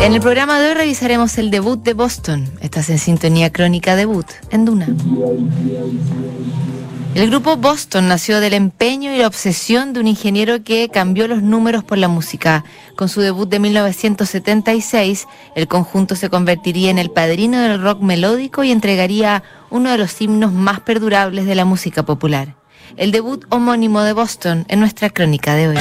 En el programa de hoy revisaremos el debut de Boston. Estás en sintonía crónica debut en Duna. El grupo Boston nació del empeño y la obsesión de un ingeniero que cambió los números por la música. Con su debut de 1976, el conjunto se convertiría en el padrino del rock melódico y entregaría uno de los himnos más perdurables de la música popular. El debut homónimo de Boston en nuestra crónica de hoy.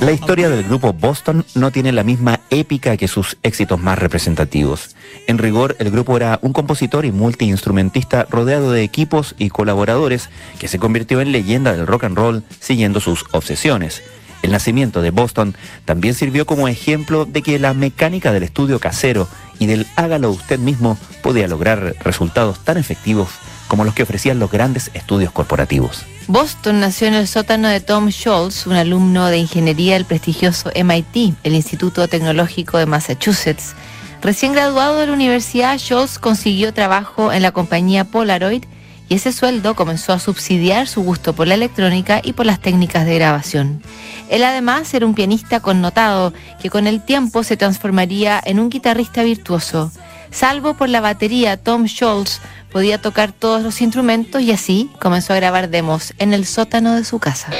La historia del grupo Boston no tiene la misma épica que sus éxitos más representativos. En rigor, el grupo era un compositor y multiinstrumentista rodeado de equipos y colaboradores que se convirtió en leyenda del rock and roll siguiendo sus obsesiones. El nacimiento de Boston también sirvió como ejemplo de que la mecánica del estudio casero y del hágalo usted mismo podía lograr resultados tan efectivos como los que ofrecían los grandes estudios corporativos. Boston nació en el sótano de Tom Scholz, un alumno de ingeniería del prestigioso MIT, el Instituto Tecnológico de Massachusetts. Recién graduado de la universidad, Scholz consiguió trabajo en la compañía Polaroid y ese sueldo comenzó a subsidiar su gusto por la electrónica y por las técnicas de grabación. Él además era un pianista connotado que con el tiempo se transformaría en un guitarrista virtuoso. Salvo por la batería, Tom Scholz podía tocar todos los instrumentos y así comenzó a grabar demos en el sótano de su casa.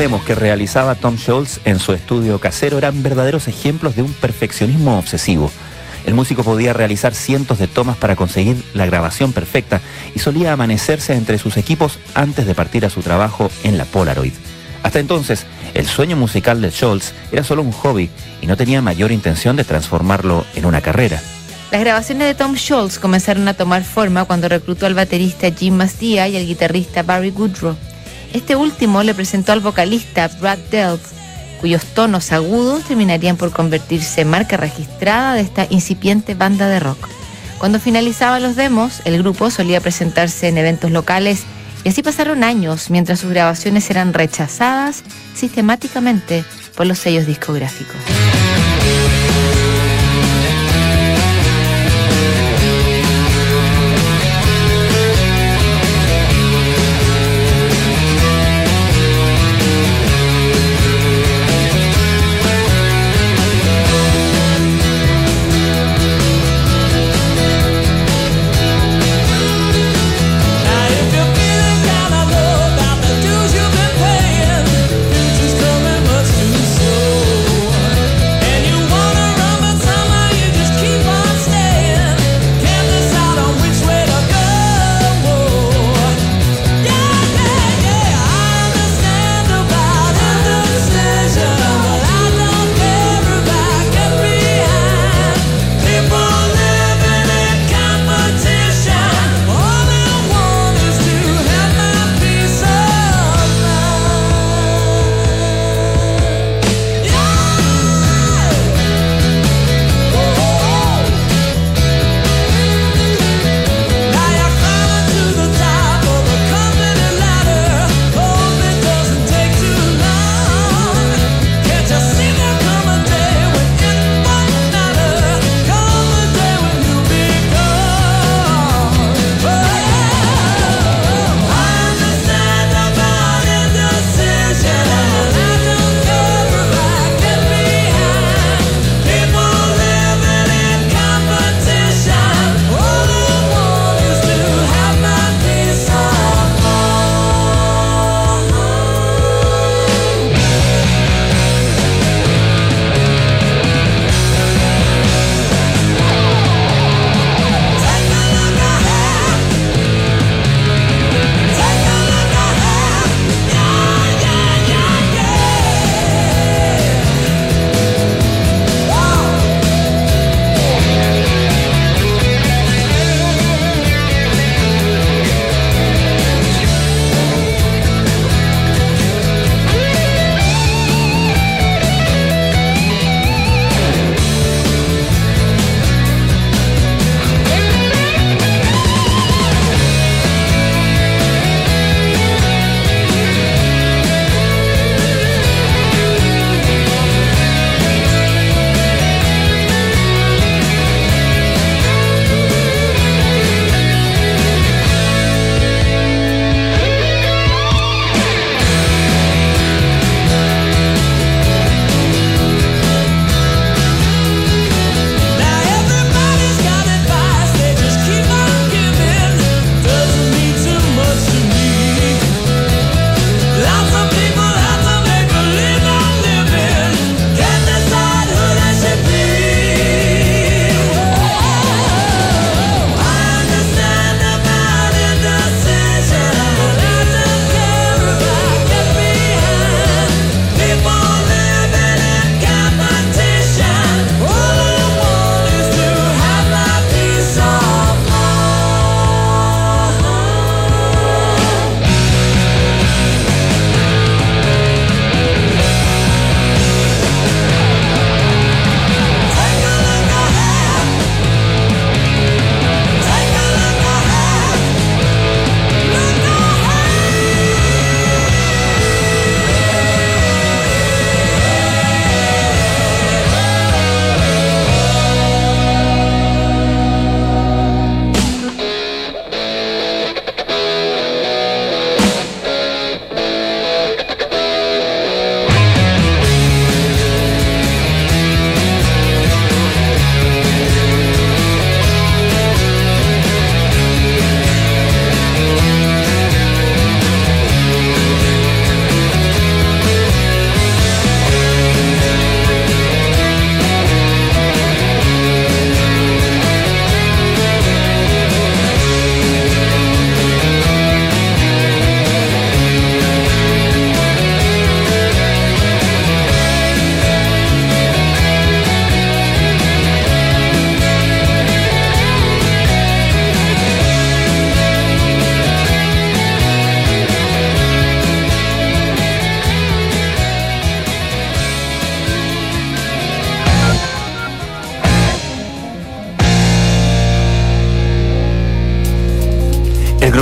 Demos que realizaba Tom Scholz en su estudio casero eran verdaderos ejemplos de un perfeccionismo obsesivo. El músico podía realizar cientos de tomas para conseguir la grabación perfecta y solía amanecerse entre sus equipos antes de partir a su trabajo en la Polaroid. Hasta entonces, el sueño musical de Scholz era solo un hobby y no tenía mayor intención de transformarlo en una carrera. Las grabaciones de Tom Scholz comenzaron a tomar forma cuando reclutó al baterista Jim Mastia y al guitarrista Barry Goodrow. Este último le presentó al vocalista Brad Delp, cuyos tonos agudos terminarían por convertirse en marca registrada de esta incipiente banda de rock. Cuando finalizaban los demos, el grupo solía presentarse en eventos locales y así pasaron años mientras sus grabaciones eran rechazadas sistemáticamente por los sellos discográficos.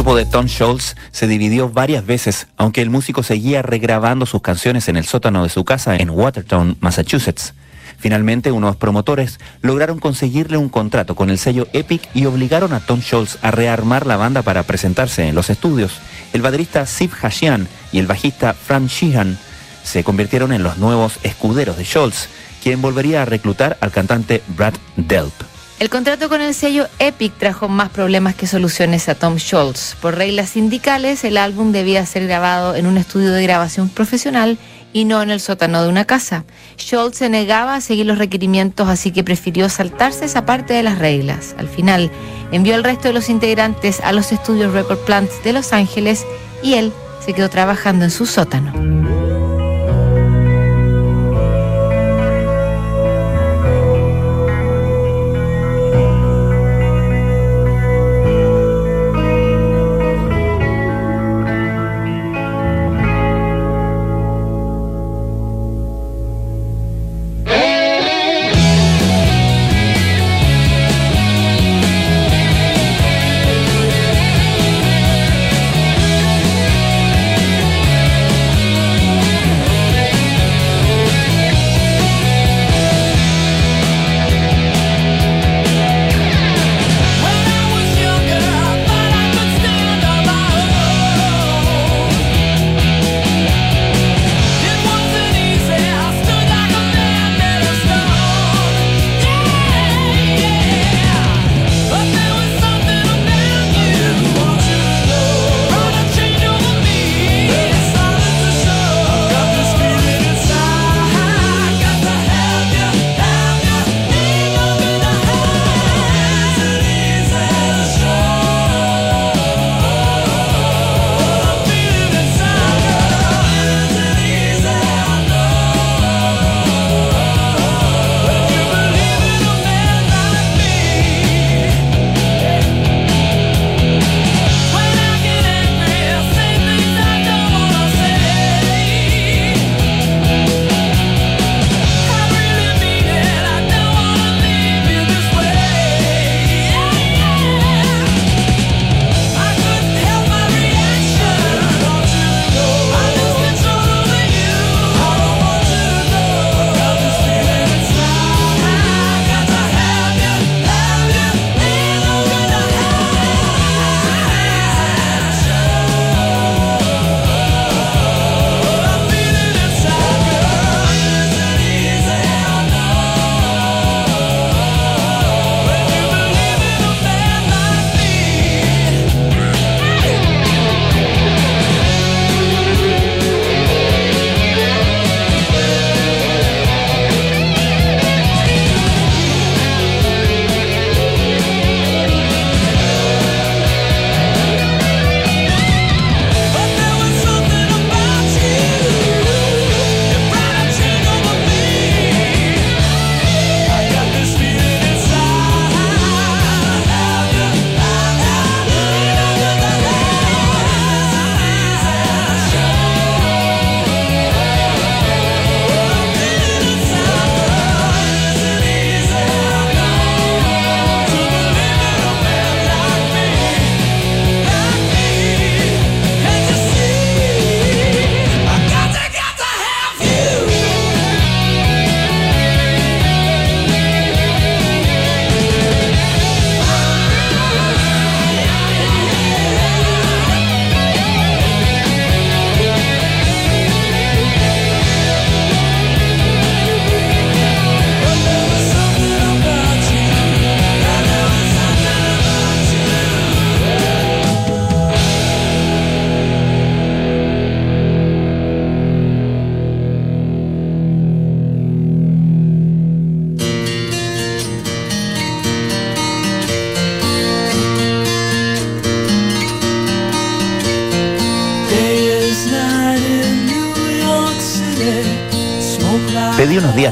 Grupo de Tom Scholz se dividió varias veces, aunque el músico seguía regrabando sus canciones en el sótano de su casa en Watertown, Massachusetts. Finalmente, unos promotores lograron conseguirle un contrato con el sello Epic y obligaron a Tom Scholz a rearmar la banda para presentarse en los estudios. El baterista Steve Hashian y el bajista Frank Sheehan se convirtieron en los nuevos escuderos de Scholz, quien volvería a reclutar al cantante Brad Delp. El contrato con el sello Epic trajo más problemas que soluciones a Tom Scholz. Por reglas sindicales, el álbum debía ser grabado en un estudio de grabación profesional y no en el sótano de una casa. Schultz se negaba a seguir los requerimientos, así que prefirió saltarse esa parte de las reglas. Al final, envió al resto de los integrantes a los estudios Record Plants de Los Ángeles y él se quedó trabajando en su sótano.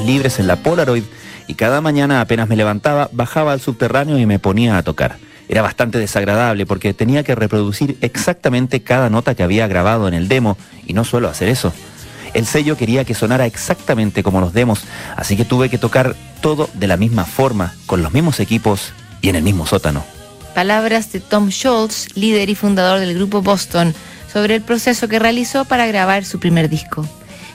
Libres en la Polaroid y cada mañana apenas me levantaba, bajaba al subterráneo y me ponía a tocar. Era bastante desagradable porque tenía que reproducir exactamente cada nota que había grabado en el demo y no suelo hacer eso. El sello quería que sonara exactamente como los demos, así que tuve que tocar todo de la misma forma, con los mismos equipos y en el mismo sótano. Palabras de Tom Scholz, líder y fundador del grupo Boston, sobre el proceso que realizó para grabar su primer disco.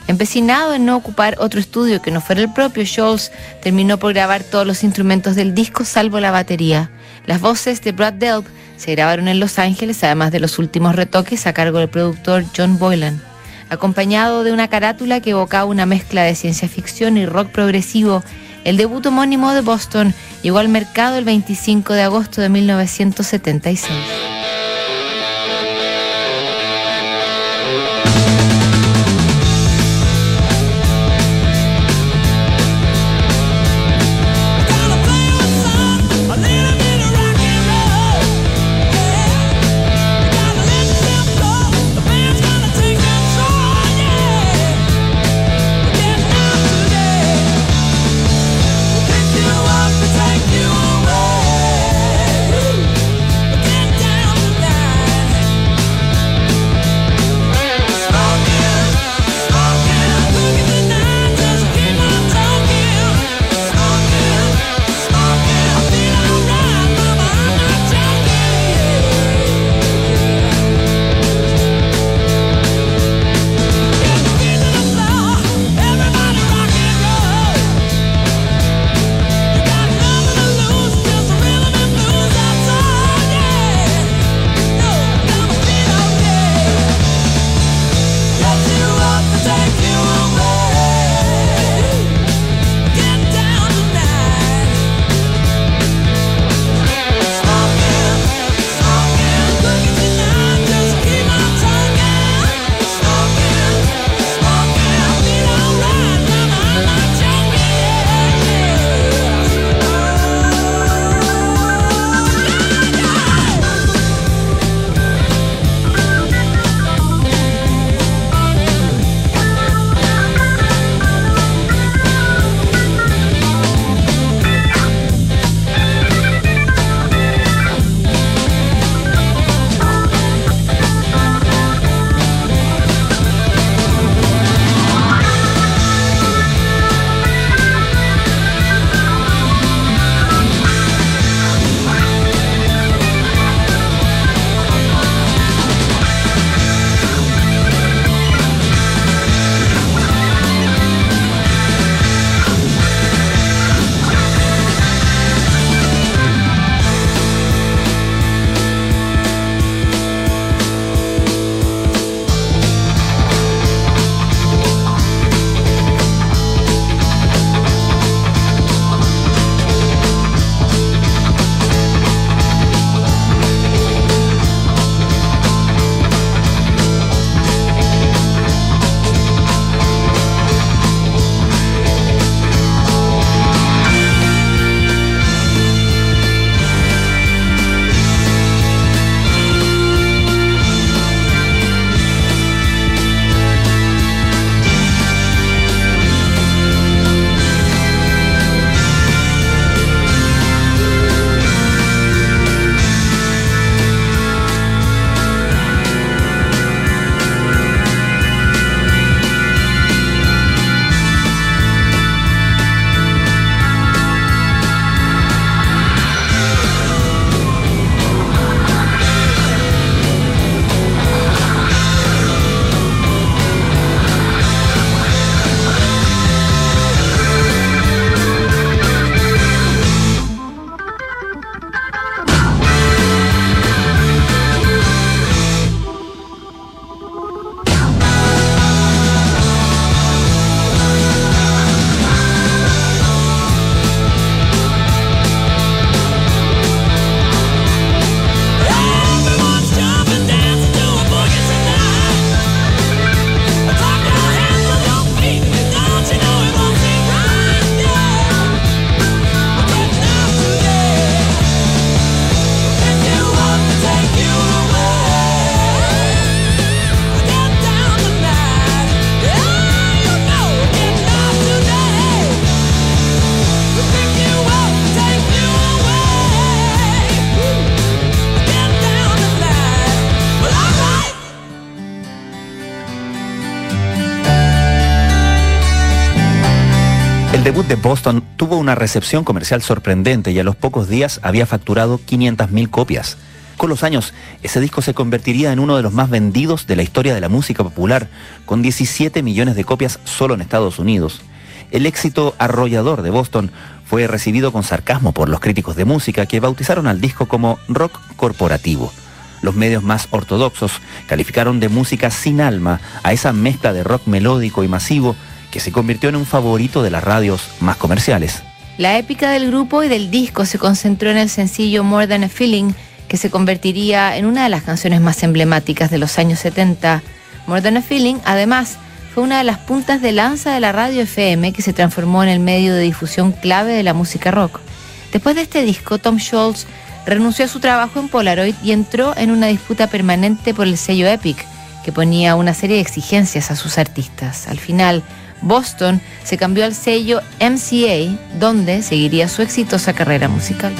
Empecinado en no ocupar otro estudio que no fuera el propio, Scholz terminó por grabar todos los instrumentos del disco salvo la batería. Las voces de Brad Delp se grabaron en Los Ángeles, además de los últimos retoques a cargo del productor John Boylan. Acompañado de una carátula que evocaba una mezcla de ciencia ficción y rock progresivo, el debut homónimo de Boston llegó al mercado el 25 de agosto de 1976. Boston tuvo una recepción comercial sorprendente y a los pocos días había facturado 500.000 copias. Con los años, ese disco se convertiría en uno de los más vendidos de la historia de la música popular, con 17 millones de copias solo en Estados Unidos. El éxito arrollador de Boston fue recibido con sarcasmo por los críticos de música que bautizaron al disco como rock corporativo. Los medios más ortodoxos calificaron de música sin alma a esa mezcla de rock melódico y masivo que se convirtió en un favorito de las radios más comerciales. La épica del grupo y del disco se concentró en el sencillo More Than a Feeling, que se convertiría en una de las canciones más emblemáticas de los años 70. More Than a Feeling, además, fue una de las puntas de lanza de la radio FM que se transformó en el medio de difusión clave de la música rock. Después de este disco, Tom Scholz renunció a su trabajo en Polaroid y entró en una disputa permanente por el sello Epic, que ponía una serie de exigencias a sus artistas. Al final, Boston se cambió al sello MCA, donde seguiría su exitosa carrera musical.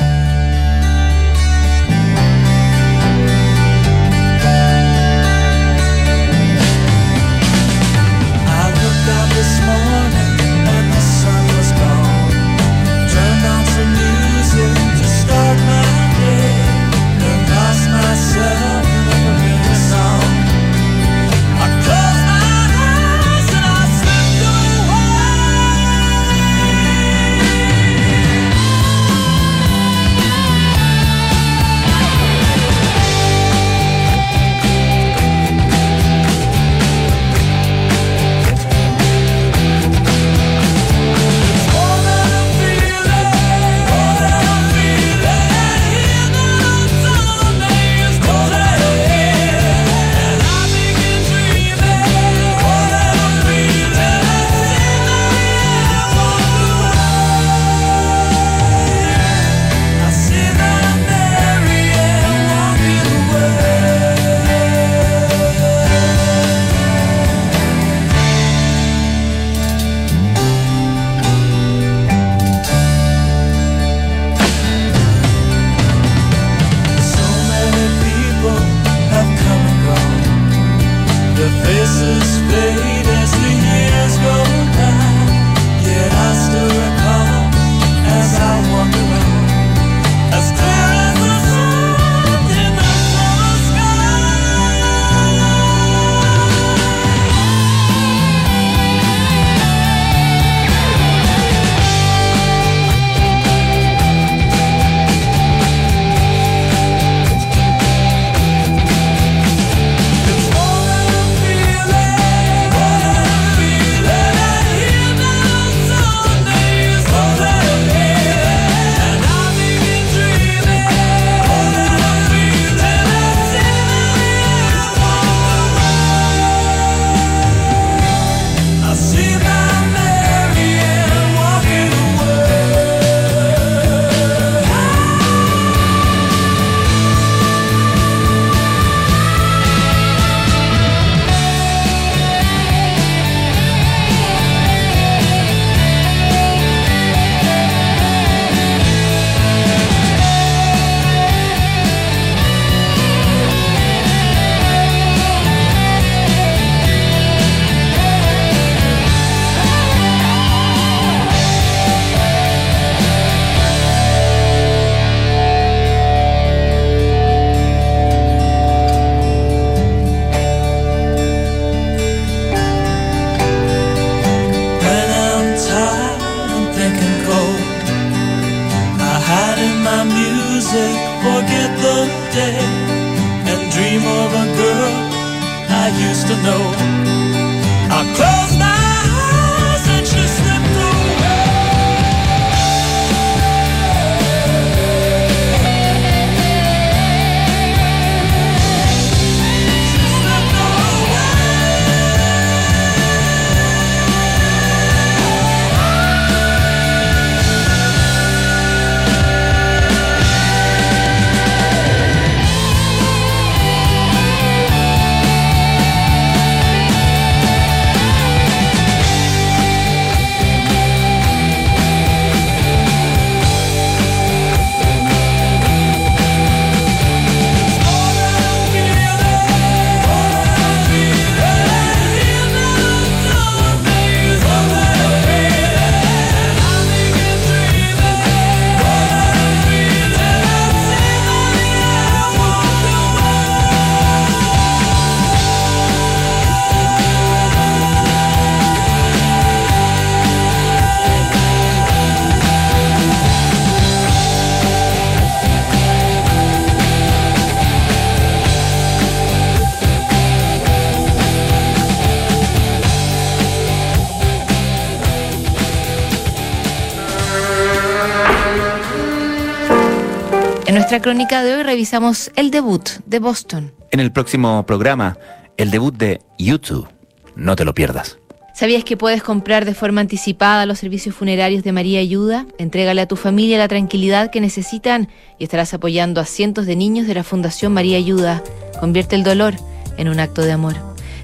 Nuestra crónica de hoy revisamos el debut de Boston. En el próximo programa, el debut de YouTube. No te lo pierdas. ¿Sabías que puedes comprar de forma anticipada los servicios funerarios de María Ayuda? Entrégale a tu familia la tranquilidad que necesitan y estarás apoyando a cientos de niños de la Fundación María Ayuda. Convierte el dolor en un acto de amor.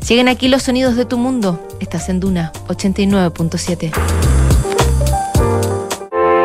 Siguen aquí los sonidos de tu mundo. Estás en Duna 89.7.